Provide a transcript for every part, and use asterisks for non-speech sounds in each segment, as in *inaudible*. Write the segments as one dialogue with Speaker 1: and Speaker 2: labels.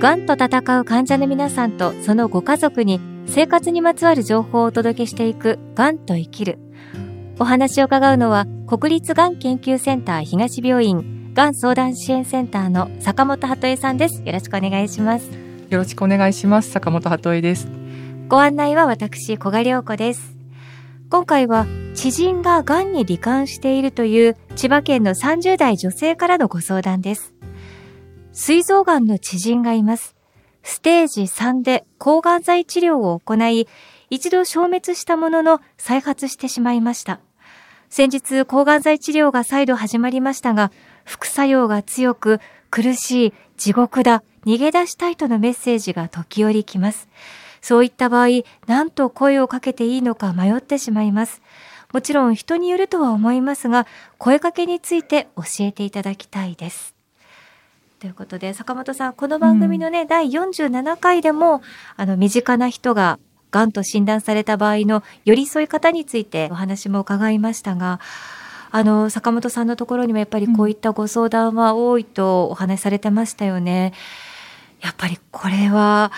Speaker 1: がんと闘う患者の皆さんとそのご家族に生活にまつわる情報をお届けしていくがんと生きる。お話を伺うのは国立がん研究センター東病院がん相談支援センターの坂本鳩恵さんです。よろしくお願いします。
Speaker 2: よろしくお願いします。坂本鳩恵です。
Speaker 1: ご案内は私、小賀良子です。今回は知人ががんに罹患しているという千葉県の30代女性からのご相談です。膵臓がんの知人がいます。ステージ3で抗がん剤治療を行い、一度消滅したものの再発してしまいました。先日抗がん剤治療が再度始まりましたが、副作用が強く苦しい地獄だ、逃げ出したいとのメッセージが時折来ます。そういった場合、何と声をかけていいのか迷ってしまいます。もちろん人によるとは思いますが、声かけについて教えていただきたいです。ということで、坂本さん、この番組のね、うん、第47回でも、あの、身近な人が、がんと診断された場合の寄り添い方についてお話も伺いましたが、あの、坂本さんのところにもやっぱりこういったご相談は多いとお話しされてましたよね。やっぱりこれは、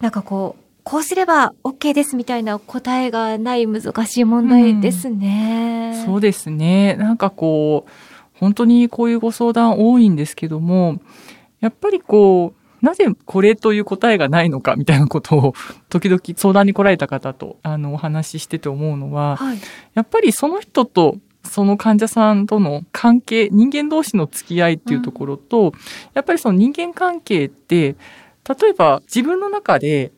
Speaker 1: なんかこう、こうすれば OK ですみたいな答えがない難しい問題ですね。
Speaker 2: うん、そうですね。なんかこう、本当にこういうご相談多いんですけども、やっぱりこう、なぜこれという答えがないのかみたいなことを時々相談に来られた方とあのお話ししてて思うのは、はい、やっぱりその人とその患者さんとの関係、人間同士の付き合いっていうところと、うん、やっぱりその人間関係って、例えば自分の中で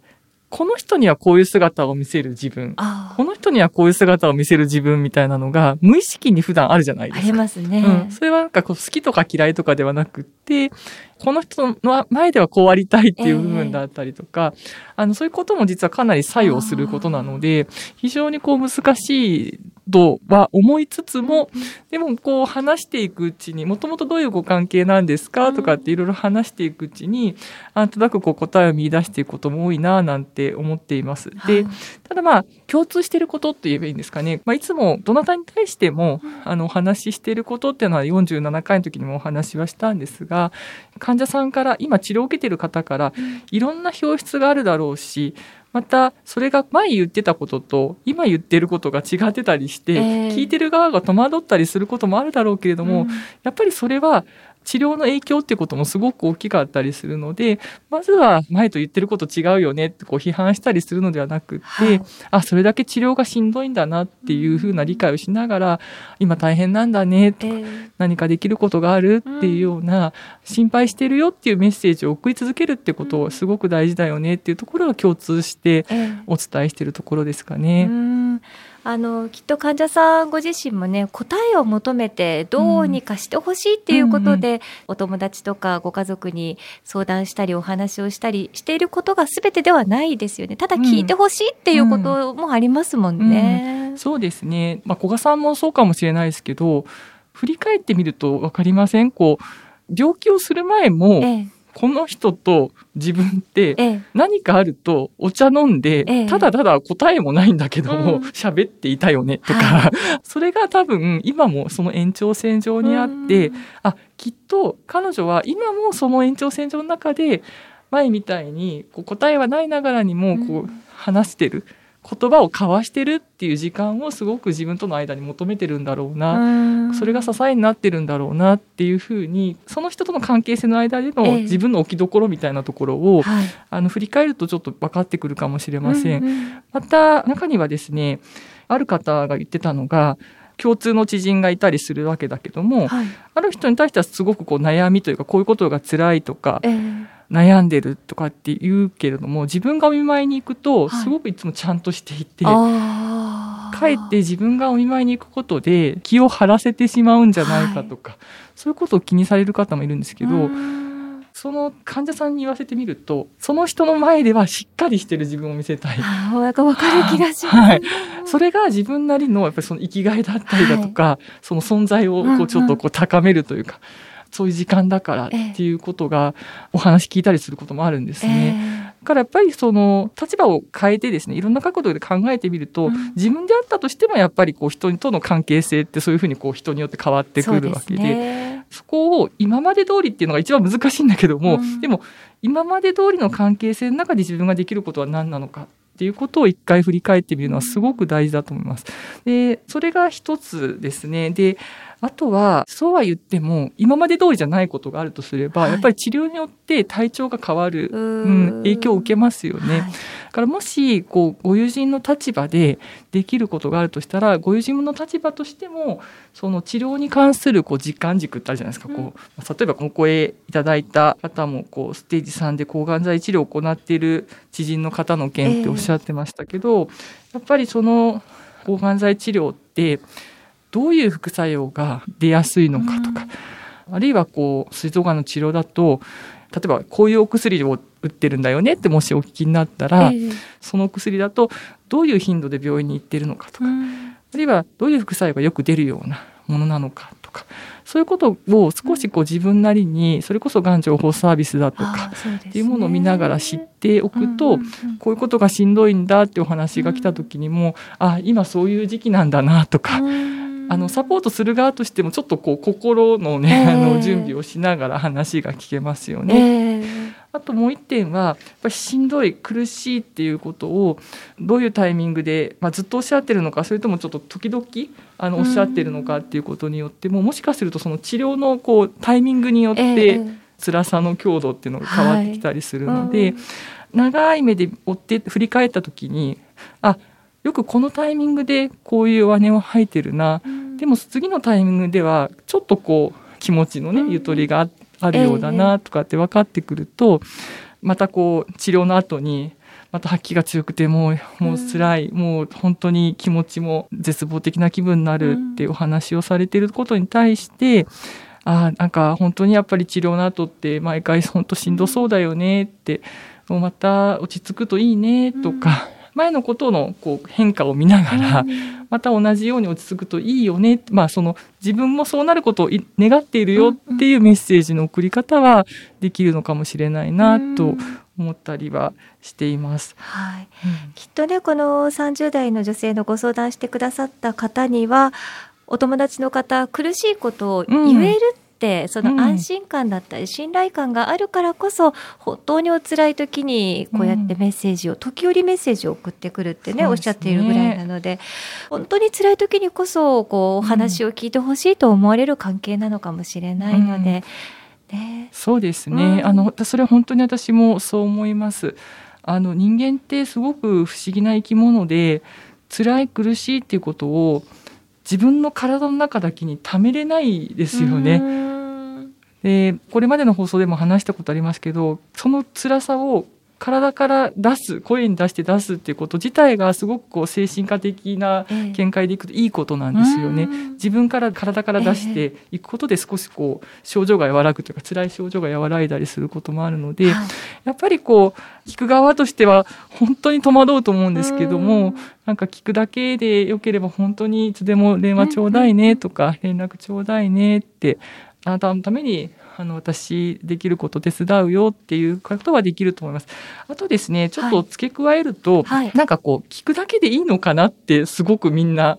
Speaker 2: この人にはこういう姿を見せる自分、この人にはこういう姿を見せる自分みたいなのが無意識に普段あるじゃないですか。
Speaker 1: ありますね。
Speaker 2: うん。それはなんかこう好きとか嫌いとかではなくって、この人の前ではこうありたいっていう部分だったりとか、えー、あの、そういうことも実はかなり作用することなので、非常にこう難しいとは思いつつも、でもこう話していくうちに、もともとどういうご関係なんですか？とかっていろいろ話していくうちに、なんとなくこう答えを見出していくことも多いななんて思っています。で、ただまあ、共通していることって言えばいいんですかね。まあ、いつもどなたに対しても、あの、お話ししていることっていうのは47回の時にもお話はしたんですが、患者さんから、今治療を受けている方から、いろんな表出があるだろうし、またそれが前言ってたことと今言ってることが違ってたりして、えー、聞いてる側が戸惑ったりすることもあるだろうけれども、うん、やっぱりそれは治療の影響っていうこともすごく大きかったりするので、まずは前と言ってること違うよねってこう批判したりするのではなくって、はい、あ、それだけ治療がしんどいんだなっていうふうな理解をしながら、今大変なんだねとか、えー、何かできることがあるっていうような、心配してるよっていうメッセージを送り続けるってことをすごく大事だよねっていうところが共通してお伝えしてるところですかね。えー
Speaker 1: あのきっと患者さんご自身もね答えを求めてどうにかしてほしいっていうことで、うん、お友達とかご家族に相談したりお話をしたりしていることが全てではないですよね。ただ聞いてほしいっていうこともありますもんね。
Speaker 2: うん。うん、そうですね、まあ、古賀さんもそうかもしれないですけど振り返ってみると分かりません。こう病気をする前も、ええこの人と自分って何かあるとお茶飲んで、ただただ答えもないんだけども喋、っていたよねとか、*laughs* それが多分今もその延長線上にあって、あ、きっと彼女は今もその延長線上の中で前みたいにこう答えはないながらにもこう話してる。言葉を交わしてるっていう時間をすごく自分との間に求めてるんだろうな。それが支えになってるんだろうなっていうふうにその人との関係性の間での自分の置きどころみたいなところを、ええ、あの振り返るとちょっと分かってくるかもしれません。うんうん、また中にはですねある方が言ってたのが共通の知人がいたりするわけだけども、はい、ある人に対してはすごくこう悩みというかこういうことが辛いとか、えー、悩んでるとかって言うけれども自分がお見舞いに行くとすごくいつもちゃんとしていて、はい、かえって自分がお見舞いに行くことで気を張らせてしまうんじゃないかとか、はい、そういうことを気にされる方もいるんですけど。その患者さんに言わせてみると、その人の前ではしっかりしてる自分を見せたい。
Speaker 1: ああ、かわかる気がします、
Speaker 2: はい。それが自分なりの、やっぱりその生きがいだったりだとか、はい、その存在をこうちょっとこう高めるというか、うんうんそういう時間だからっていうことがお話聞いたりすることもあるんですね。えー、からやっぱりその立場を変えてですねいろんな角度で考えてみると、うん、自分であったとしてもやっぱりこう人との関係性ってそういうふうにこう人によって変わってくるわけでそこを今まで通りっていうのが一番難しいんだけども、うん、でも今まで通りの関係性の中で自分ができることは何なのかっていうことを一回振り返ってみるのはすごく大事だと思います。でそれが一つですね。であとは、そうは言っても、今まで通りじゃないことがあるとすれば、はい、やっぱり治療によって体調が変わる、うん、影響を受けますよね。はい、だからもし、こう、ご友人の立場でできることがあるとしたら、ご友人の立場としても、その治療に関するこう時間軸ってあるじゃないですか。こう、例えばお声いただいた方も、こう、ステージ3で抗がん剤治療を行っている知人の方の件っておっしゃってましたけど、えー、やっぱりその抗がん剤治療って、どういう副作用が出やすいのかとか、うん、あるいはこう膵臓がんの治療だと例えばこういうお薬を打ってるんだよねってもしお聞きになったら、えー、その薬だとどういう頻度で病院に行ってるのかとか、うん、あるいはどういう副作用がよく出るようなものなのかとかそういうことを少しこう自分なりにそれこそがん情報サービスだとかっていうものを見ながら知っておくとこういうことがしんどいんだってお話が来た時にもあ今そういう時期なんだなとか。あのサポートする側としてもちょっとこう心のね、えー、あの準備をしながら話が聞けますよね。えー、あともう一点はやっぱりしんどい苦しいっていうことをどういうタイミングで、まあ、ずっとおっしゃってるのかそれともちょっと時々あのおっしゃってるのかっていうことによってももしかするとその治療のこうタイミングによって辛さの強度っていうのが変わってきたりするので、はい。うん、長い目で追って振り返った時にあよくこのタイミングでこういう上根を吐いてるな、うん、でも次のタイミングではちょっとこう気持ちのねゆとりがあるようだなとかって分かってくると、またこう治療の後にまた吐きが強くてもうもう辛い、うん、もう本当に気持ちも絶望的な気分になるっていうお話をされてることに対して、ああなんか本当にやっぱり治療の後って毎回本当しんどそうだよねってもうまた落ち着くといいねとか、前のことのこう変化を見ながら、また同じように落ち着くといいよね、まあ、その自分もそうなることを願っているよっていうメッセージの送り方はできるのかもしれないなと思ったりはしています。
Speaker 1: はい、うん、きっとねこの30代の女性のご相談してくださった方にはお友達の方苦しいことを言えるってその安心感だったり信頼感があるからこそ、本当にお辛い時にこうやってメッセージを、時折メッセージを送ってくるってねおっしゃっているぐらいなので本当に辛い時にこそこうお話を聞いてほしいと思われる関係なのかもしれないので。
Speaker 2: ね、そうですね、うん、あのそれは本当に私もそう思います。あの人間ってすごく不思議な生き物で辛い苦しいっていうことを自分の体の中だけにためれないですよね。でこれまでの放送でも話したことありますけどその辛さを体から出す声に出して出すっていうこと自体がすごくこう精神科的な見解でいくといいことなんですよね。えー、自分から体から出していくことで少しこう症状が和らぐというか辛い症状が和らいだりすることもあるので、はい、やっぱりこう聞く側としては本当に戸惑うと思うんですけども、なんか聞くだけでよければ本当にいつでも電話ちょうだいねとか連絡ちょうだいねってあなたのためにあの私できること手伝うよっていうことはできると思います。あとですねちょっと付け加えると、はい、なんかこう聞くだけでいいのかなってすごくみんな、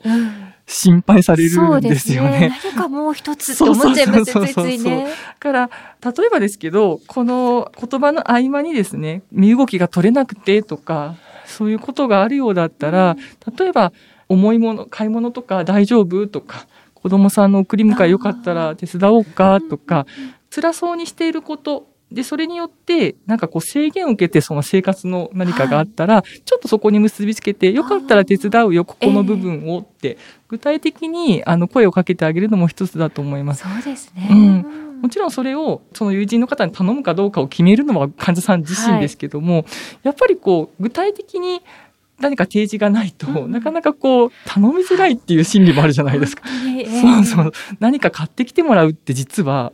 Speaker 2: 心配されるんですよね。
Speaker 1: ね。何かもう一つって思っちゃいますついついね。
Speaker 2: から例えばですけどこの言葉の合間にですね身動きが取れなくてとかそういうことがあるようだったら、例えば重いもの買い物とか大丈夫とか子供さんの送り迎えよかったら手伝おうかとか、辛そうにしていること、で、それによって、なんかこう制限を受けてその生活の何かがあったら、はい、ちょっとそこに結びつけて、よかったら手伝うよ、ここの部分をって、具体的にあの声をかけてあげるのも一つだと思います。
Speaker 1: そうですね。
Speaker 2: うん。もちろんそれをその友人の方に頼むかどうかを決めるのは患者さん自身ですけども、はい、やっぱりこう具体的に何か提示がないと、うん、なかなかこう、頼みづらいっていう心理もあるじゃないですか。そうそう。何か買ってきてもらうって実は、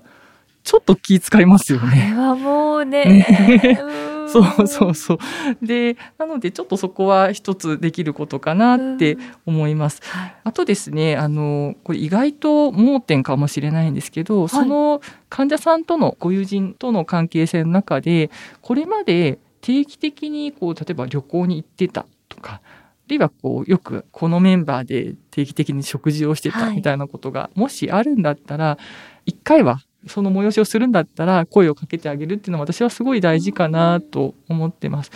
Speaker 2: ちょっと気遣いますよね。
Speaker 1: これはもうね。ね
Speaker 2: そうそうそう。で、なのでちょっとそこは一つできることかなって思います。はい、あとですね、あの、これ意外と盲点かもしれないんですけど、はい、その患者さんとのご友人との関係性の中で、これまで定期的にこう例えば旅行に行ってたとかあるいはこうよくこのメンバーで定期的に食事をしてたみたいなことがもしあるんだったら一回はその催しをするんだったら声をかけてあげるっていうのは私はすごい大事かなと思ってます。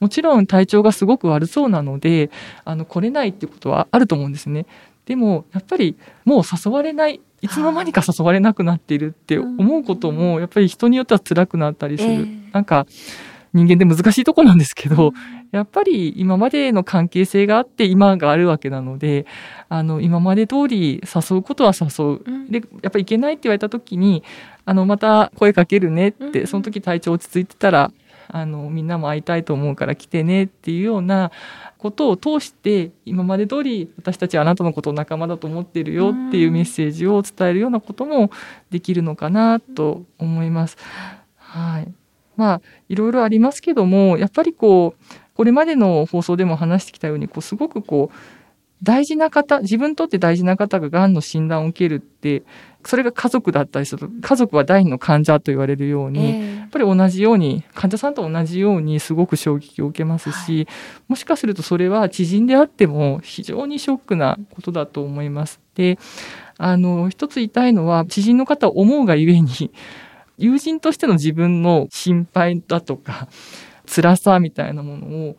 Speaker 2: もちろん体調がすごく悪そうなので、あの、来れないっていうことはあると思うんですね。でも、やっぱりもう誘われない、いつの間にか誘われなくなっているって思うことも、やっぱり人によっては辛くなったりする。なんか、人間で難しいとこなんですけど、やっぱり今までの関係性があって今があるわけなので、あの、今まで通り誘うことは誘う。で、やっぱりいけないって言われた時に、あの、また声かけるねって、その時体調落ち着いてたら、あの、みんなも会いたいと思うから来てねっていうようなことを通して、今まで通り私たちはあなたのことを仲間だと思ってるよっていうメッセージを伝えるようなこともできるのかなと思います。はい。まあ、いろいろありますけども、やっぱりこう、これまでの放送でも話してきたように、こう、すごくこう、大事な方、自分にとって大事な方が癌の診断を受けるって、それが家族だったりすると、家族は第二の患者と言われるように、えー、やっぱり同じように、患者さんと同じようにすごく衝撃を受けますし、はい、もしかするとそれは知人であっても非常にショックなことだと思います。で、あの、一つ言いたいのは、知人の方を思うがゆえに、友人としての自分の心配だとか、*laughs* 辛さみたいなものを、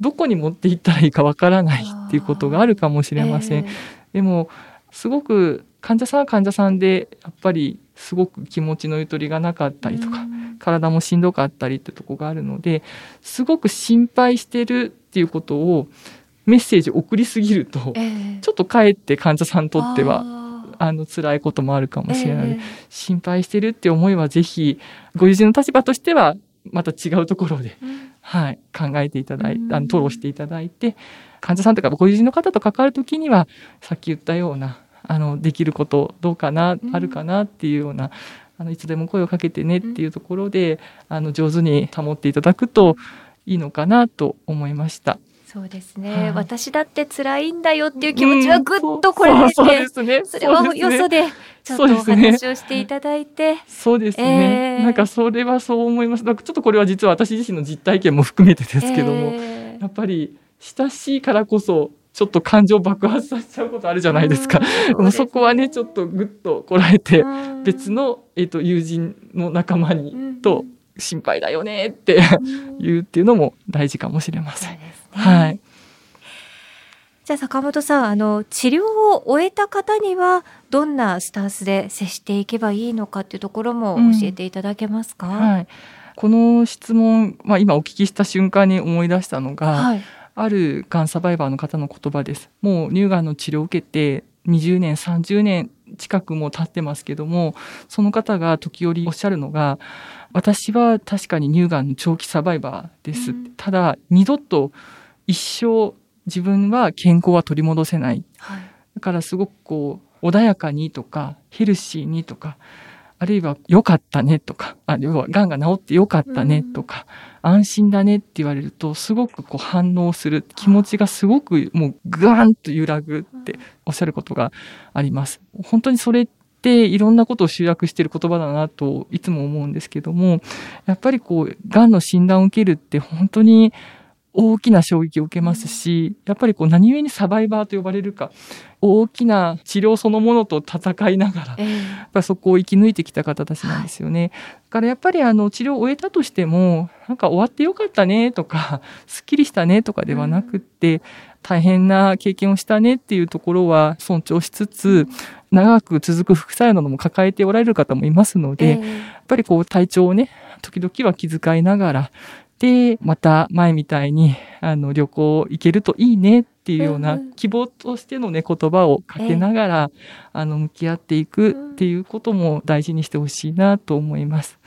Speaker 2: どこに持っていったらいいかわからないっていうことがあるかもしれません。えー、でも、すごく患者さんは患者さんで、やっぱりすごく気持ちのゆとりがなかったりとか、体もしんどかったりってとこがあるので、すごく心配してるっていうことをメッセージ送りすぎると、えー、ちょっとかえって患者さんにとっては、あの辛いこともあるかもしれない、えー、心配してるって思いはぜひご友人の立場としてはまた違うところで、うん、はい、考えていただいて、あの、吐露していただいて、患者さんとかご友人の方と関わるときには、さっき言ったような、あの、できることどうかな、あるかなっていうような、あの、いつでも声をかけてねっていうところで、あの、上手に保っていただくといいのかなと思いました。
Speaker 1: そうですね、はい、私だって辛いんだよっていう気持ちはぐっとこれで、うん、そうですね。それはよそでちょっとお話をしていただいて。
Speaker 2: そうですね。えー、なんかそれはそう思います。ちょっとこれは実は私自身の実体験も含めてですけども、えー、やっぱり親しいからこそちょっと感情爆発させちゃうことあるじゃないですか。そね、そこはね、ちょっとぐっとこらえて、別の、えっ、ー、と、友人の仲間に、と、心配だよねって *laughs* 言うっていうのも大事かもしれません。ね、はい。
Speaker 1: じゃあ坂本さん、あの、治療を終えた方には、どんなスタンスで接していけばいいのかっていうところも教えていただけますか、うん、
Speaker 2: はい。この質問、まあ今お聞きした瞬間に思い出したのが、はい、あるがんサバイバーの方の言葉です。もう乳がんの治療を受けて20年、30年近くも経ってますけども、その方が時折おっしゃるのが、私は確かに乳がんの長期サバイバーです。うん、ただ、二度と一生自分は健康は取り戻せない。はい、だからすごくこう、穏やかにとか、ヘルシーにとか、あるいは良かったねとか、あ要は癌が治って良かったねとか、うん、安心だねって言われると、すごくこう反応する気持ちがすごくもうグワンと揺らぐっておっしゃることがあります。本当にそれっていろんなことを集約している言葉だなといつも思うんですけども、やっぱりこう、癌の診断を受けるって本当に大きな衝撃を受けますし、やっぱりこう何故にサバイバーと呼ばれるか、大きな治療そのものと戦いながら、やっぱりそこを生き抜いてきた方たちなんですよね。だからやっぱりあの治療を終えたとしても、なんか終わってよかったねとか、*laughs* すっきりしたねとかではなくって、大変な経験をしたねっていうところは尊重しつつ、長く続く副作用なども抱えておられる方もいますので、やっぱりこう体調をね、時々は気遣いながら、で、また前みたいに、あの、旅行行けるといいねっていうような希望としてのね、言葉をかけながら、あの、向き合っていくっていうことも大事にしてほしいなと思います。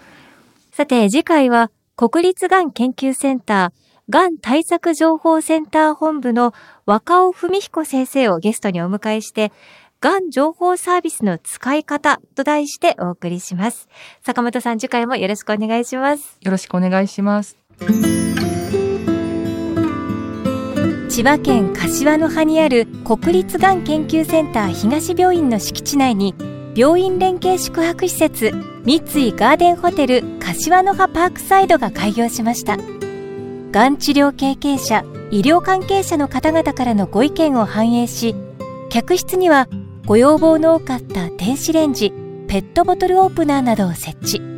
Speaker 1: さて、次回は国立がん研究センター、がん対策情報センター本部の若尾文彦先生をゲストにお迎えして、がん情報サービスの使い方と題してお送りします。坂本さん、次回もよろしくお願いします。
Speaker 2: よろしくお願いします。
Speaker 1: 千葉県柏の葉にある国立がん研究センター東病院の敷地内に病院連携宿泊施設三井ガーデンホテル柏の葉パークサイドが開業しましたがん治療経験者、医療関係者の方々からのご意見を反映し、客室にはご要望の多かった電子レンジ、ペットボトルオープナーなどを設置。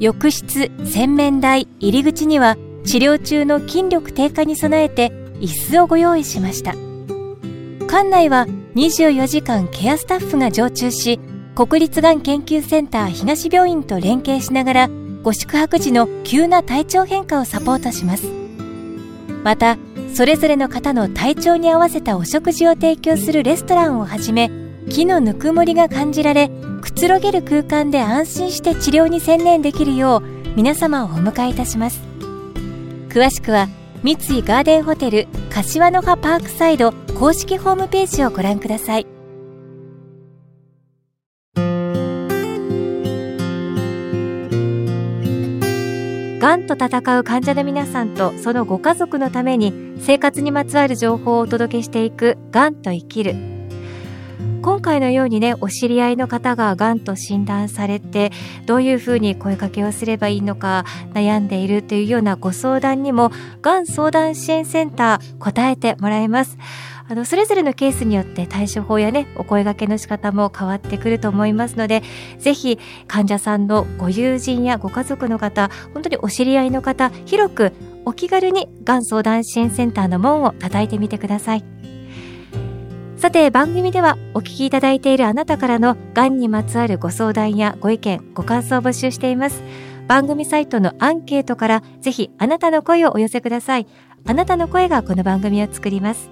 Speaker 1: 浴室、洗面台、入り口には治療中の筋力低下に備えて椅子をご用意しました。館内は24時間ケアスタッフが常駐し、国立がん研究センター東病院と連携しながら、ご宿泊時の急な体調変化をサポートします。また、それぞれの方の体調に合わせたお食事を提供するレストランをはじめ、木のぬくもりが感じられ、くつろげる空間で安心して治療に専念できるよう、皆様をお迎えいたします。詳しくは、三井ガーデンホテル柏の葉パークサイド公式ホームページをご覧くださいがんと闘う患者の皆さんとそのご家族のために生活にまつわる情報をお届けしていく「がんと生きる」今回のようにね、お知り合いの方ががんと診断されて、どういうふうに声かけをすればいいのか悩んでいるというようなご相談にも、がん相談支援センター答えてもらえます。あの、それぞれのケースによって対処法やね、お声掛けの仕方も変わってくると思いますので、ぜひ患者さんのご友人やご家族の方、本当にお知り合いの方、広くお気軽にがん相談支援センターの門を叩いてみてください。さて番組ではお聞きいただいているあなたからのがんにまつわるご相談やご意見、ご感想を募集しています。番組サイトのアンケートからぜひあなたの声をお寄せください。あなたの声がこの番組を作ります。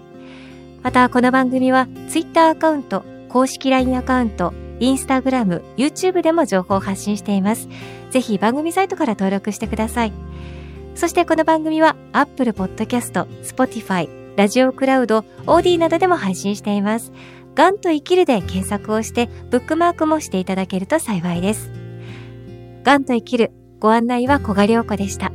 Speaker 1: またこの番組は Twitter アカウント、公式 LINE アカウント、Instagram、YouTube でも情報を発信しています。ぜひ番組サイトから登録してください。そしてこの番組は Apple Podcast、Spotify、ラジオクラウド、オーディなどでも配信しています。がんと生きるで検索をして、ブックマークもしていただけると幸いです。がんと生きる、ご案内は小賀良子でした。